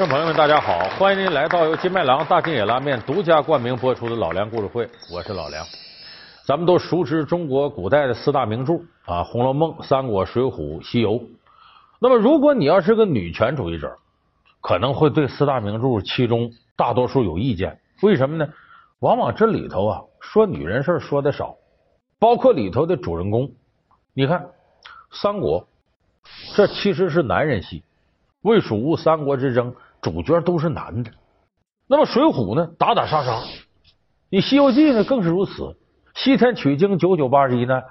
观众朋友们，大家好！欢迎您来到由金麦郎大金野拉面独家冠名播出的《老梁故事会》，我是老梁。咱们都熟知中国古代的四大名著啊，《红楼梦》《三国》《水浒》《西游》。那么，如果你要是个女权主义者，可能会对四大名著其中大多数有意见。为什么呢？往往这里头啊，说女人事说的少，包括里头的主人公。你看《三国》，这其实是男人戏。魏蜀吴三国之争，主角都是男的。那么《水浒》呢，打打杀杀；你《西游记》呢，更是如此。西天取经九九八十一难，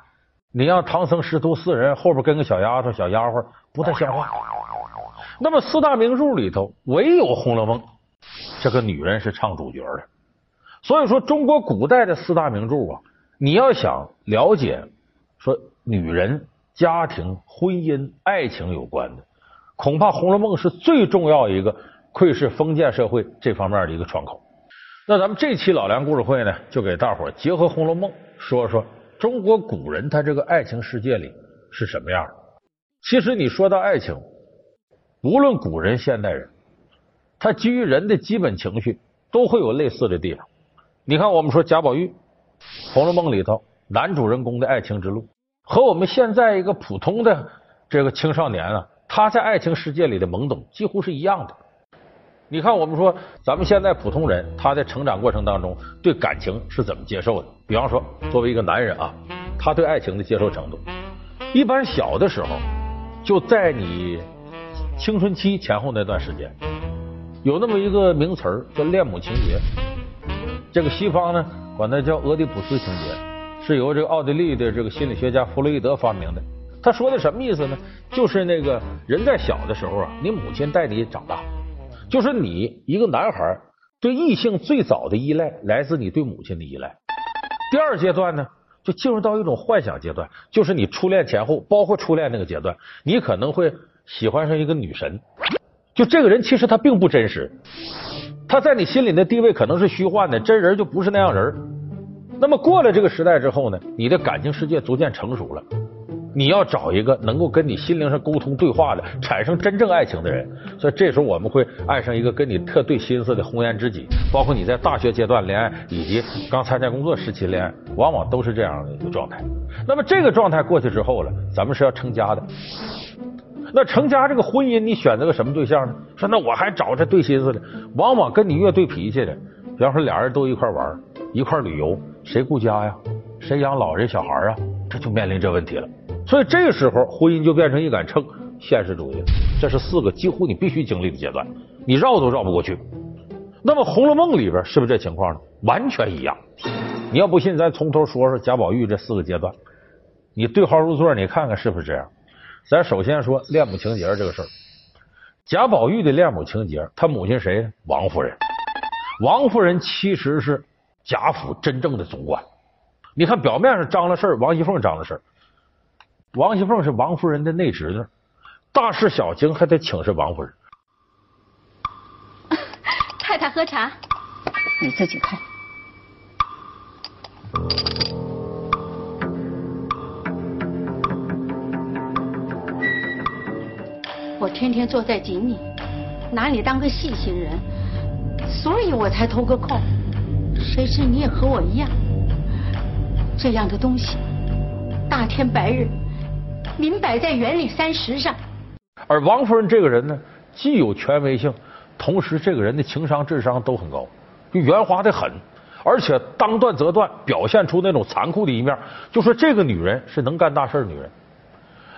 你让唐僧师徒四人后边跟个小丫头、小丫鬟，不太像话。那么四大名著里头，唯有《红楼梦》这个女人是唱主角的。所以说，中国古代的四大名著啊，你要想了解说女人、家庭、婚姻、爱情有关的。恐怕《红楼梦》是最重要一个窥视封建社会这方面的一个窗口。那咱们这期老梁故事会呢，就给大伙结合《红楼梦》说说中国古人他这个爱情世界里是什么样的。其实你说到爱情，无论古人现代人，他基于人的基本情绪都会有类似的地方。你看，我们说贾宝玉，《红楼梦》里头男主人公的爱情之路，和我们现在一个普通的这个青少年啊。他在爱情世界里的懵懂几乎是一样的。你看，我们说咱们现在普通人，他在成长过程当中对感情是怎么接受的？比方说，作为一个男人啊，他对爱情的接受程度，一般小的时候就在你青春期前后那段时间，有那么一个名词叫恋母情节。这个西方呢管它叫俄狄浦斯情节，是由这个奥地利的这个心理学家弗洛伊德发明的。他说的什么意思呢？就是那个人在小的时候啊，你母亲带你长大，就是你一个男孩对异性最早的依赖来自你对母亲的依赖。第二阶段呢，就进入到一种幻想阶段，就是你初恋前后，包括初恋那个阶段，你可能会喜欢上一个女神。就这个人其实他并不真实，他在你心里的地位可能是虚幻的，真人就不是那样人。那么过了这个时代之后呢，你的感情世界逐渐成熟了。你要找一个能够跟你心灵上沟通对话的，产生真正爱情的人，所以这时候我们会爱上一个跟你特对心思的红颜知己。包括你在大学阶段恋爱，以及刚参加工作时期恋爱，往往都是这样的一个状态。那么这个状态过去之后了，咱们是要成家的。那成家这个婚姻，你选择个什么对象呢？说那我还找这对心思的，往往跟你越对脾气的，比方说俩人都一块玩，一块旅游，谁顾家呀？谁养老人小孩啊？这就面临这问题了。所以这个时候，婚姻就变成一杆秤，现实主义。这是四个几乎你必须经历的阶段，你绕都绕不过去。那么《红楼梦》里边是不是这情况呢？完全一样。你要不信，咱从头说说贾宝玉这四个阶段，你对号入座，你看看是不是这样？咱首先说恋母情节这个事儿。贾宝玉的恋母情节，他母亲谁？王夫人。王夫人其实是贾府真正的总管。你看表面上张了事儿，王熙凤张了事儿。王熙凤是王夫人的内侄女，大事小情还得请示王夫人。太太喝茶，你自己看。我天天坐在井里，拿你当个细心人，所以我才偷个空。谁知你也和我一样，这样的东西，大天白日。明摆在园里三十上，而王夫人这个人呢，既有权威性，同时这个人的情商、智商都很高，就圆滑的很，而且当断则断，表现出那种残酷的一面。就说这个女人是能干大事的女人。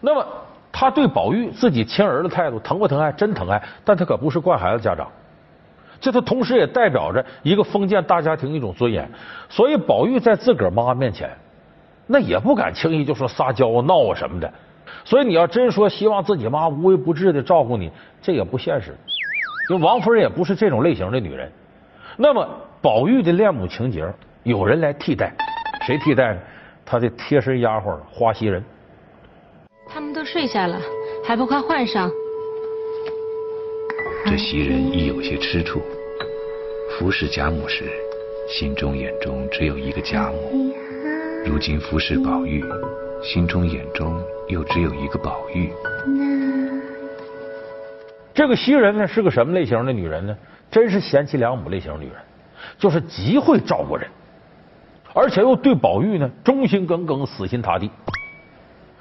那么，她对宝玉自己亲儿的态度，疼不疼爱？真疼爱，但她可不是惯孩子家长。这她同时也代表着一个封建大家庭一种尊严。所以，宝玉在自个儿妈面前，那也不敢轻易就说撒娇闹啊什么的。所以你要真说希望自己妈无微不至的照顾你，这也不现实。就王夫人也不是这种类型的女人。那么宝玉的恋母情节，有人来替代，谁替代呢？他的贴身丫鬟花袭人。他们都睡下了，还不快换上？这袭人亦有些吃醋，服侍贾母时，心中眼中只有一个贾母；如今服侍宝玉。心中眼中又只有一个宝玉。这个袭人呢是个什么类型的女人呢？真是贤妻良母类型女人，就是极会照顾人，而且又对宝玉呢忠心耿耿、死心塌地。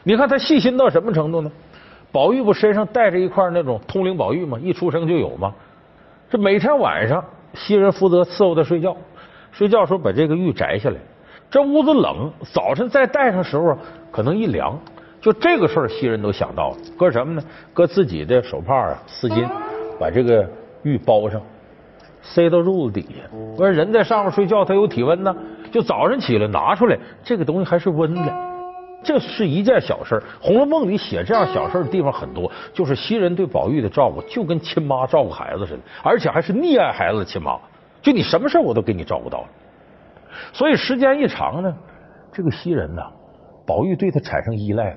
你看她细心到什么程度呢？宝玉不身上带着一块那种通灵宝玉吗？一出生就有吗？这每天晚上，袭人负责伺候他睡觉，睡觉时候把这个玉摘下来。这屋子冷，早晨再戴上时候可能一凉。就这个事儿，袭人都想到了，搁什么呢？搁自己的手帕啊、丝巾，把这个玉包上，塞到褥子底下。不是人在上面睡觉，他有体温呢。就早上起来拿出来，这个东西还是温的。这是一件小事。《红楼梦》里写这样小事的地方很多，就是袭人对宝玉的照顾，就跟亲妈照顾孩子似的，而且还是溺爱孩子的亲妈。就你什么事我都给你照顾到了。所以时间一长呢，这个袭人呐，宝玉对他产生依赖。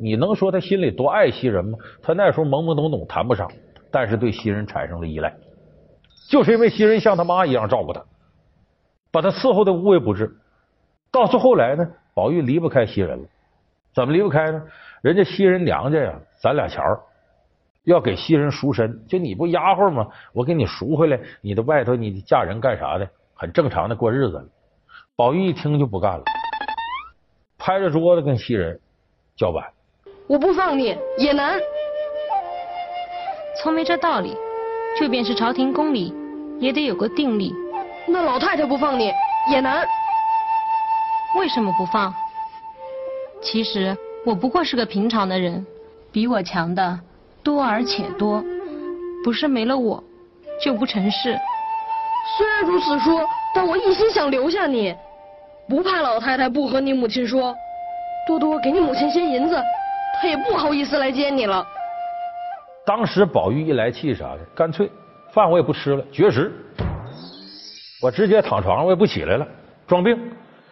你能说他心里多爱袭人吗？他那时候懵懵懂懂，谈不上，但是对袭人产生了依赖，就是因为袭人像他妈一样照顾他，把他伺候的无微不至。到最后来呢，宝玉离不开袭人了。怎么离不开呢？人家袭人娘家呀，攒俩钱儿，要给袭人赎身。就你不丫鬟吗？我给你赎回来，你的外头你嫁人干啥的？很正常的过日子。宝玉一听就不干了，拍着桌子跟袭人叫板。我不放你也难，从没这道理。就便是朝廷宫里，也得有个定力。那老太太不放你也难，为什么不放？其实我不过是个平常的人，比我强的多而且多，不是没了我就不成事。虽然如此说，但我一心想留下你，不怕老太太不和你母亲说，多多给你母亲些银子。她也不好意思来接你了。当时宝玉一来气啥的，干脆饭我也不吃了，绝食，我直接躺床上，我也不起来了，装病，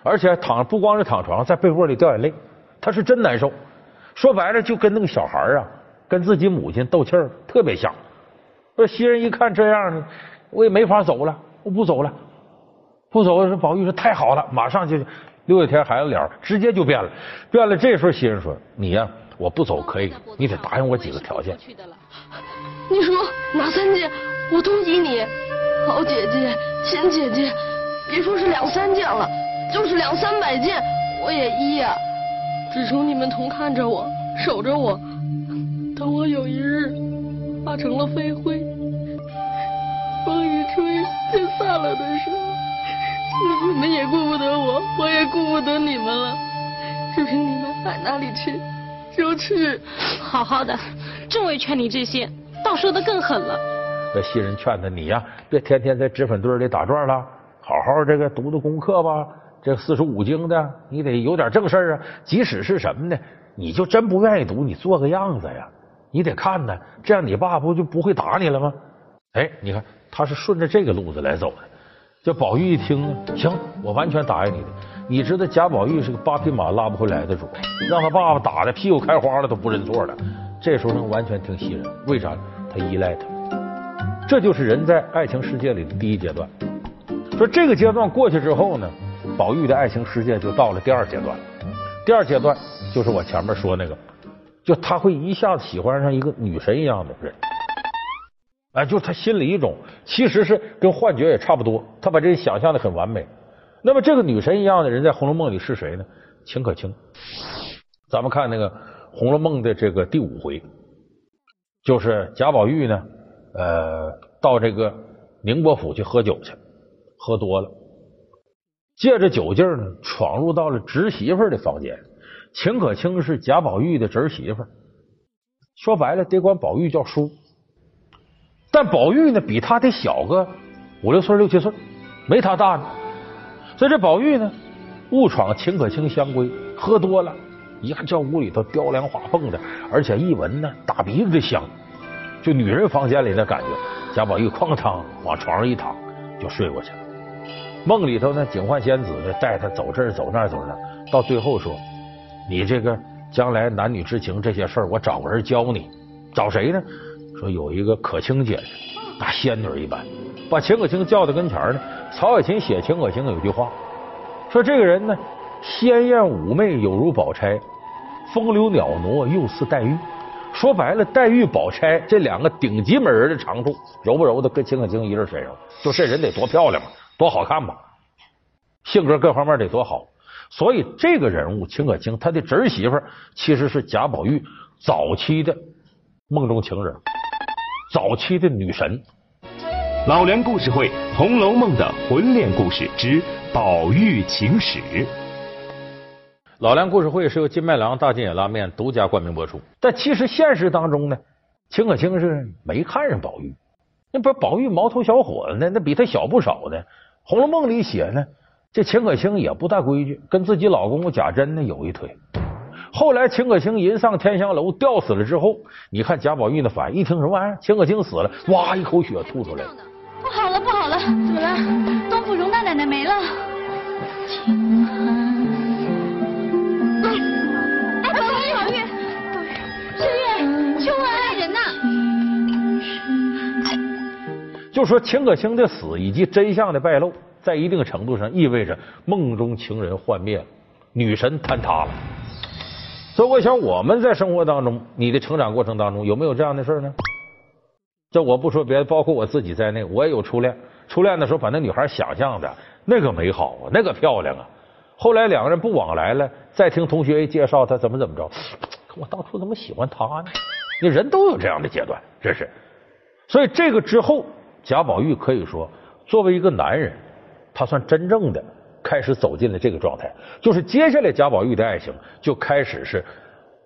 而且躺不光是躺床上，在被窝里掉眼泪，他是真难受。说白了，就跟那个小孩啊，跟自己母亲斗气儿特别像。说袭人一看这样呢，我也没法走了，我不走了，不走。说宝玉说太好了，马上就六月天孩子脸直接就变了，变了。这时候袭人说你呀。我不走可以，你得答应我几个条件。你说哪三件，我都依你。好姐姐、亲姐姐，别说是两三件了，就是两三百件，我也依呀。只求你们同看着我，守着我，等我有一日化成了飞灰，风一吹就散了的时候，你们也顾不得我，我也顾不得你们了。就凭你们爱哪里去？就去，好好的。正为劝你这些，倒说的更狠了。那袭人劝他，你呀，别天天在脂粉堆里打转了，好好这个读读功课吧。这四书五经的，你得有点正事啊。即使是什么呢，你就真不愿意读，你做个样子呀。你得看呢，这样你爸不就不会打你了吗？哎，你看他是顺着这个路子来走的。这宝玉一听呢，行，我完全答应你的。你知道贾宝玉是个八匹马拉不回来的主，让他爸爸打的屁股开花了都不认错了。这时候能完全听袭人，为啥？他依赖他。这就是人在爱情世界里的第一阶段。说这个阶段过去之后呢，宝玉的爱情世界就到了第二阶段。第二阶段就是我前面说那个，就他会一下子喜欢上一个女神一样的人。哎，就他心里一种，其实是跟幻觉也差不多。他把这想象的很完美。那么这个女神一样的人在《红楼梦》里是谁呢？秦可卿。咱们看那个《红楼梦》的这个第五回，就是贾宝玉呢，呃，到这个宁国府去喝酒去，喝多了，借着酒劲儿呢，闯入到了侄媳妇的房间。秦可卿是贾宝玉的侄媳妇，说白了得管宝玉叫叔。但宝玉呢，比他得小个五六岁、六七岁，没他大呢。所以这宝玉呢，误闯秦可卿香闺，喝多了，一看这屋里头雕梁画凤的，而且一闻呢，大鼻子的香，就女人房间里的感觉。贾宝玉哐当往床上一躺，就睡过去了。梦里头呢，警幻仙子呢带他走这儿走那儿走那儿，到最后说：“你这个将来男女之情这些事儿，我找个人教你。找谁呢？说有一个可卿姐姐，大仙女一般。”把秦可卿叫到跟前呢，曹雪芹写秦可卿有句话，说这个人呢，鲜艳妩媚有如宝钗，风流袅娜又似黛玉。说白了，黛玉、宝钗这两个顶级美人的长处，揉不揉的跟秦可卿一人身上。就这人得多漂亮嘛，多好看吧，性格各方面得多好。所以这个人物秦可卿，他的侄媳妇其实是贾宝玉早期的梦中情人，早期的女神。老梁故事会《红楼梦》的婚恋故事之宝玉情史。老梁故事会是由金麦郎大金野拉面独家冠名播出。但其实现实当中呢，秦可卿是没看上宝玉。那不是宝玉毛头小伙子呢，那比他小不少呢。《红楼梦》里写呢，这秦可卿也不大规矩，跟自己老公贾珍呢有一腿。后来秦可卿人上天香楼吊死了之后，你看贾宝玉的反应，一听什么玩意儿，秦可卿死了，哇，一口血吐出来了。不好了，不好了，怎么了？东府荣大奶奶没了。秦寒。哎，宝玉，宝玉，翠玉，秋文爱人呐！就说秦可卿的死以及真相的败露，在一定程度上意味着梦中情人幻灭了，女神坍塌了。所以我想，我们在生活当中，你的成长过程当中有没有这样的事呢？这我不说别的，包括我自己在内，我也有初恋。初恋的时候，把那女孩想象的那个美好啊，那个漂亮啊。后来两个人不往来了，再听同学一介绍，他怎么怎么着，我当初怎么喜欢他呢？那人都有这样的阶段，这是。所以这个之后。贾宝玉可以说，作为一个男人，他算真正的开始走进了这个状态。就是接下来贾宝玉的爱情就开始是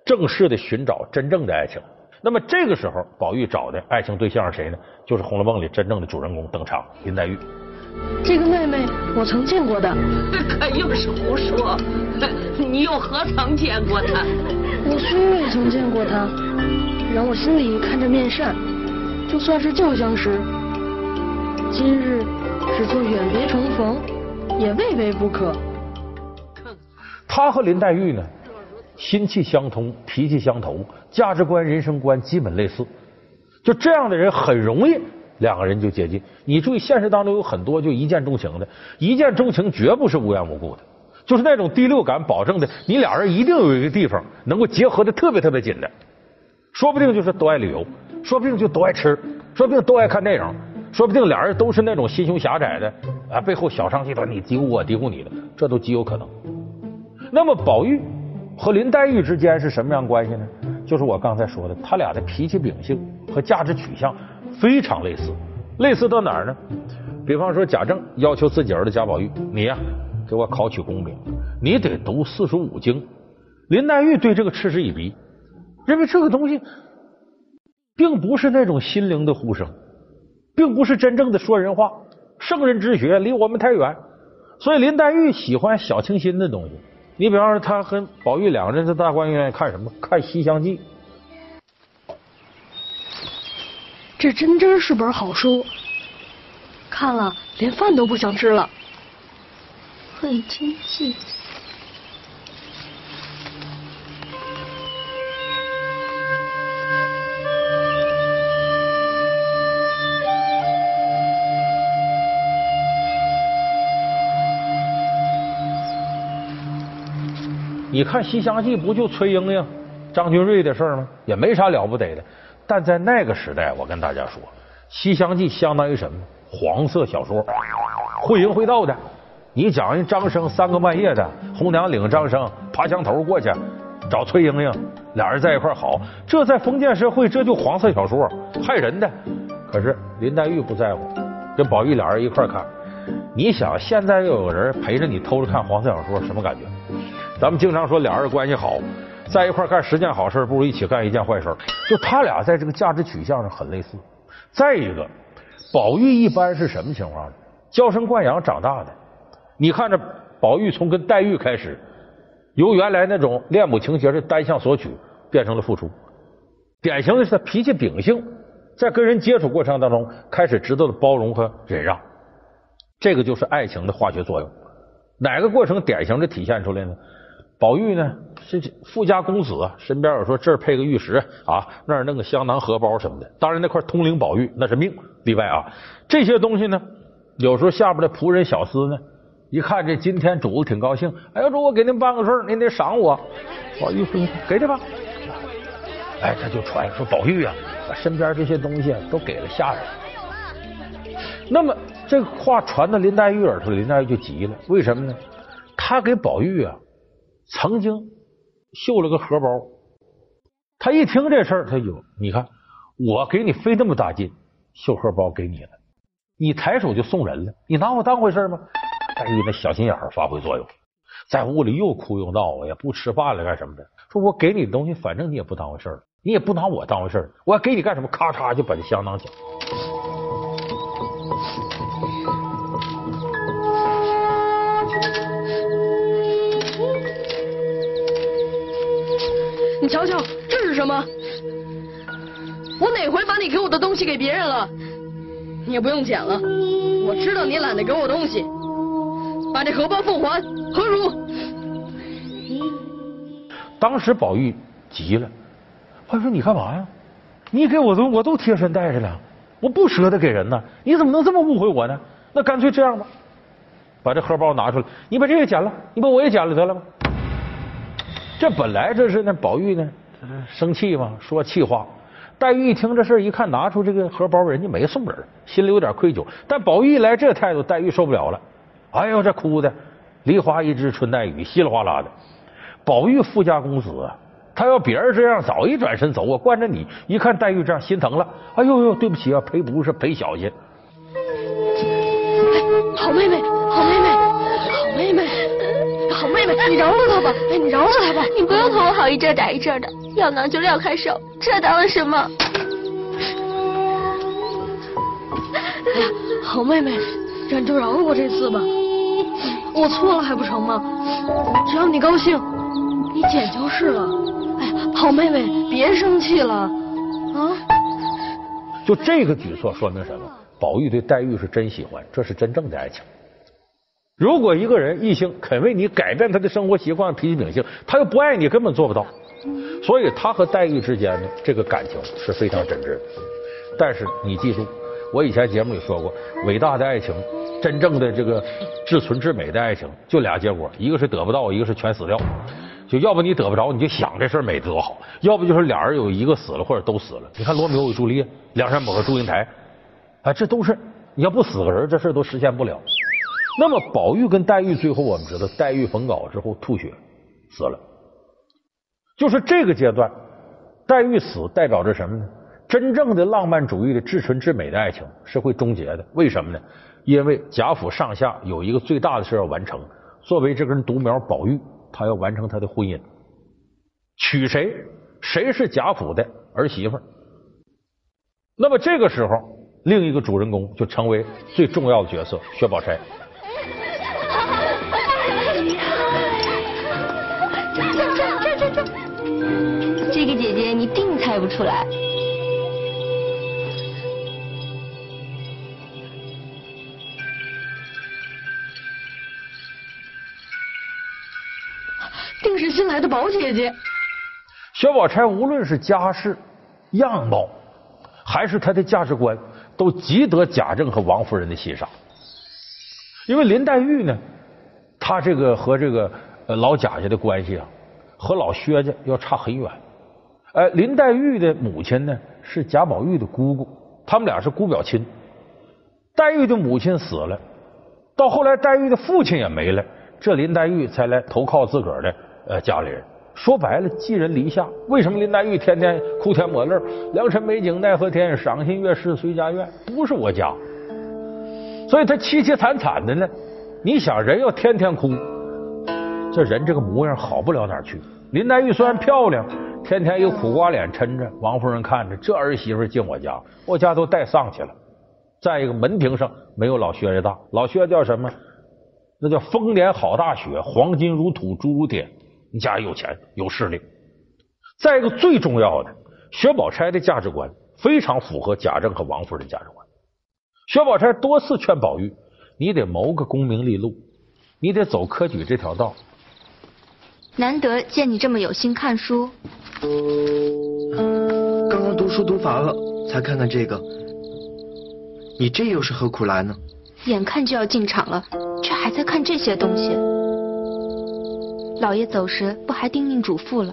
正式的寻找真正的爱情。那么这个时候，宝玉找的爱情对象是谁呢？就是《红楼梦》里真正的主人公登场，林黛玉。这个妹妹我曾见过的，可又是胡说！你又何曾见过她？我虽未曾见过她，然我心里看着面善。就算是旧相识。今日只做远别重逢，也未为不可。他和林黛玉呢，心气相通，脾气相投，价值观、人生观基本类似。就这样的人很容易两个人就接近。你注意，现实当中有很多就一见钟情的，一见钟情绝不是无缘无故的，就是那种第六感保证的，你俩人一定有一个地方能够结合的特别特别紧的。说不定就是都爱旅游，说不定就都爱吃，说不定都爱看电影。说不定俩人都是那种心胸狭窄的啊，背后小商集团你嘀咕我嘀咕你的，这都极有可能。那么宝玉和林黛玉之间是什么样关系呢？就是我刚才说的，他俩的脾气秉性和价值取向非常类似，类似到哪儿呢？比方说贾政要求自己儿子贾宝玉，你呀给我考取功名，你得读四书五经。林黛玉对这个嗤之以鼻，认为这个东西并不是那种心灵的呼声。并不是真正的说人话，圣人之学离我们太远，所以林黛玉喜欢小清新的东西。你比方说，她和宝玉两个人在大观园看什么？看《西厢记》。这真真是本好书，看了连饭都不想吃了。会真记。你看《西厢记》不就崔莺莺、张君瑞的事儿吗？也没啥了不得的。但在那个时代，我跟大家说，《西厢记》相当于什么？黄色小说，会淫会道的。你讲人张生三更半夜的，红娘领张生爬墙头过去找崔莺莺，俩人在一块好，这在封建社会这就黄色小说，害人的。可是林黛玉不在乎，跟宝玉俩人一块看。你想，现在又有人陪着你偷着看黄色小说，什么感觉？咱们经常说俩人关系好，在一块干十件好事，不如一起干一件坏事。就他俩在这个价值取向上很类似。再一个，宝玉一般是什么情况呢？娇生惯养长大的。你看着宝玉从跟黛玉开始，由原来那种恋母情节的单向索取，变成了付出。典型的是他脾气秉性，在跟人接触过程当中，开始知道了包容和忍让。这个就是爱情的化学作用。哪个过程典型的体现出来呢？宝玉呢是富家公子，身边有说这儿配个玉石啊，那儿弄个香囊荷包什么的。当然那块通灵宝玉那是命例外啊。这些东西呢，有时候下边的仆人小厮呢，一看这今天主子挺高兴，哎呀主我给您办个事儿，您得赏我。宝玉说给他吧。哎，他就传说宝玉啊，把身边这些东西都给了下人。那么这个话传到林黛玉耳朵，林黛玉就急了。为什么呢？他给宝玉啊曾经绣了个荷包。他一听这事儿，他就你看，我给你费那么大劲绣荷包给你了，你抬手就送人了，你拿我当回事吗？黛玉那小心眼发挥作用，在屋里又哭又闹，也不吃饭了干什么的。说我给你的东西，反正你也不当回事了，你也不拿我当回事我要给你干什么？咔嚓就把这香囊抢。你瞧瞧，这是什么？我哪回把你给我的东西给别人了？你也不用捡了，我知道你懒得给我东西，把这荷包奉还，何如？当时宝玉急了，他说：“你干嘛呀？你给我东我都贴身带着了，我不舍得给人呢，你怎么能这么误会我呢？那干脆这样吧，把这荷包拿出来，你把这个捡了，你把我也捡了得了吗？”这本来这是那宝玉呢，生气嘛，说气话。黛玉一听这事一看拿出这个荷包，人家没送人，心里有点愧疚。但宝玉一来这态度，黛玉受不了了。哎呦，这哭的梨花一枝春带雨，稀里哗啦的。宝玉富家公子，他要别人这样，早一转身走。我惯着你，一看黛玉这样，心疼了。哎呦呦，对不起啊，赔不是赔小心。好妹妹，好妹妹，好妹妹。妹妹，你饶了他吧！哎，你饶了他吧！你不用同我好一阵打一阵的，要挠就撂开手，这当了什么？哎呀，好妹妹，让你就饶了我这次吧，我错了还不成吗？只要你高兴，你捡就是了。哎呀，好妹妹，别生气了啊！就这个举措说明什么？宝玉对黛玉是真喜欢，这是真正的爱情。如果一个人异性肯为你改变他的生活习惯、脾气秉性，他又不爱你，根本做不到。所以他和黛玉之间的这个感情是非常真挚的。但是你记住，我以前节目里说过，伟大的爱情，真正的这个至纯至美的爱情，就俩结果：一个是得不到，一个是全死掉。就要不你得不着，你就想这事儿美多好；要不就是俩人有一个死了，或者都死了。你看罗密欧与朱丽叶、梁山伯和祝英台，啊，这都是你要不死个人，这事都实现不了。那么，宝玉跟黛玉最后我们知道，黛玉焚稿之后吐血死了。就是这个阶段，黛玉死代表着什么呢？真正的浪漫主义的至纯至美的爱情是会终结的。为什么呢？因为贾府上下有一个最大的事要完成。作为这根独苗，宝玉他要完成他的婚姻，娶谁？谁是贾府的儿媳妇？那么这个时候，另一个主人公就成为最重要的角色——薛宝钗。这个姐姐你定猜不出来。定是新来的宝姐姐。薛宝钗无论是家世、样貌，还是她的价值观，都极得贾政和王夫人的欣赏。因为林黛玉呢，她这个和这个老贾家的关系啊，和老薛家要差很远。哎，林黛玉的母亲呢是贾宝玉的姑姑，他们俩是姑表亲。黛玉的母亲死了，到后来黛玉的父亲也没了，这林黛玉才来投靠自个儿的呃家里人。说白了，寄人篱下。为什么林黛玉天天哭天抹泪？良辰美景奈何天，赏心悦事随家愿，不是我家。所以他凄凄惨惨的呢。你想，人要天天哭，这人这个模样好不了哪去。林黛玉虽然漂亮。天天一苦瓜脸抻着，王夫人看着这儿媳妇进我家，我家都带丧去了。再一个门庭上没有老薛家大，老薛叫什么？那叫丰年好大雪，黄金如土，珠如铁。你家有钱有势力。再一个最重要的，薛宝钗的价值观非常符合贾政和王夫人价值观。薛宝钗多次劝宝玉，你得谋个功名利禄，你得走科举这条道。难得见你这么有心看书。刚刚读书读烦了，才看看这个。你这又是何苦来呢？眼看就要进场了，却还在看这些东西。老爷走时不还叮咛嘱咐了？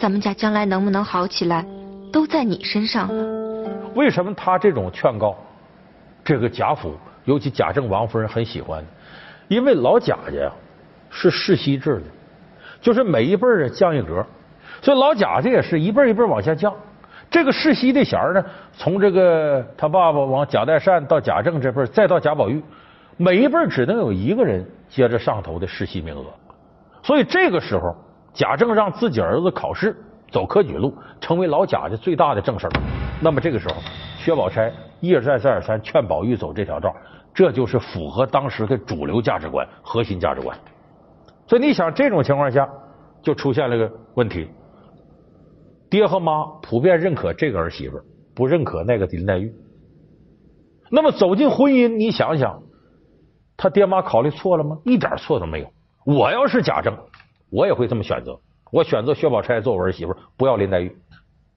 咱们家将来能不能好起来，都在你身上了。为什么他这种劝告，这个贾府，尤其贾政王夫人很喜欢？因为老贾家是世袭制的，就是每一辈儿降一格，所以老贾家也是一辈一辈往下降。这个世袭的衔儿呢，从这个他爸爸往贾代善到贾政这辈，再到贾宝玉，每一辈只能有一个人接着上头的世袭名额。所以这个时候，贾政让自己儿子考试走科举路，成为老贾家最大的正事儿。那么这个时候，薛宝钗一而再再而三劝宝玉走这条道，这就是符合当时的主流价值观、核心价值观。所以你想，这种情况下就出现了个问题：爹和妈普遍认可这个儿媳妇，不认可那个林黛玉。那么走进婚姻，你想想，他爹妈考虑错了吗？一点错都没有。我要是贾政，我也会这么选择。我选择薛宝钗做我儿媳妇，不要林黛玉。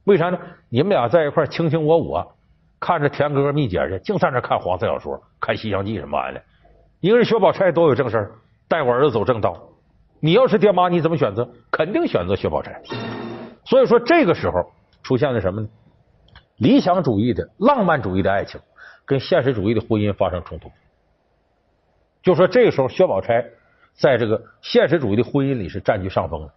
为啥呢？你们俩在一块卿卿我我，看着甜哥哥蜜姐姐，净在那看黄色小说、看西厢记什么玩意的。一个人薛宝钗多有正事儿带我儿子走正道。你要是爹妈，你怎么选择？肯定选择薛宝钗。所以说，这个时候出现了什么呢？理想主义的、浪漫主义的爱情跟现实主义的婚姻发生冲突。就说这个时候，薛宝钗在这个现实主义的婚姻里是占据上风的。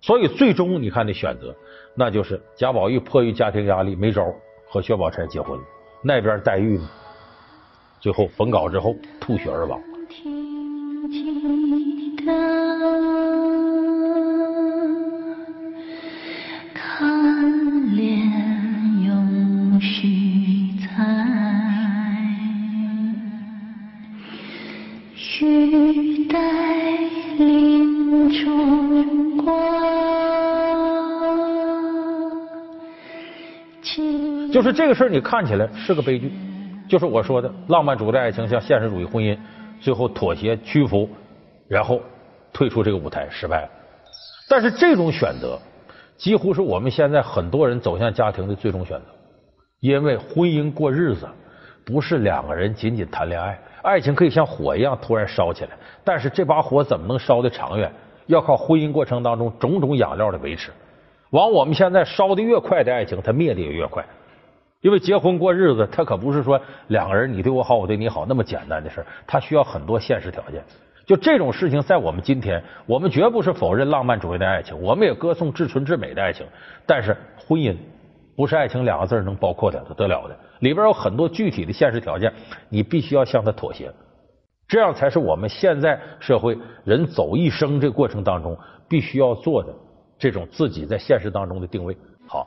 所以最终你看的选择，那就是贾宝玉迫于家庭压力没招和薛宝钗结婚，那边黛玉呢，最后焚稿之后吐血而亡。就是这个事儿，你看起来是个悲剧，就是我说的浪漫主义的爱情向现实主义婚姻，最后妥协屈服，然后退出这个舞台失败了。但是这种选择几乎是我们现在很多人走向家庭的最终选择，因为婚姻过日子不是两个人仅仅谈恋爱，爱情可以像火一样突然烧起来，但是这把火怎么能烧的长远？要靠婚姻过程当中种种养料的维持。往我们现在烧的越快的爱情，它灭的也越快。因为结婚过日子，它可不是说两个人你对我好，我对你好那么简单的事儿，它需要很多现实条件。就这种事情，在我们今天，我们绝不是否认浪漫主义的爱情，我们也歌颂至纯至美的爱情。但是婚姻不是爱情两个字能包括的得了的，里边有很多具体的现实条件，你必须要向他妥协，这样才是我们现在社会人走一生这过程当中必须要做的这种自己在现实当中的定位。好。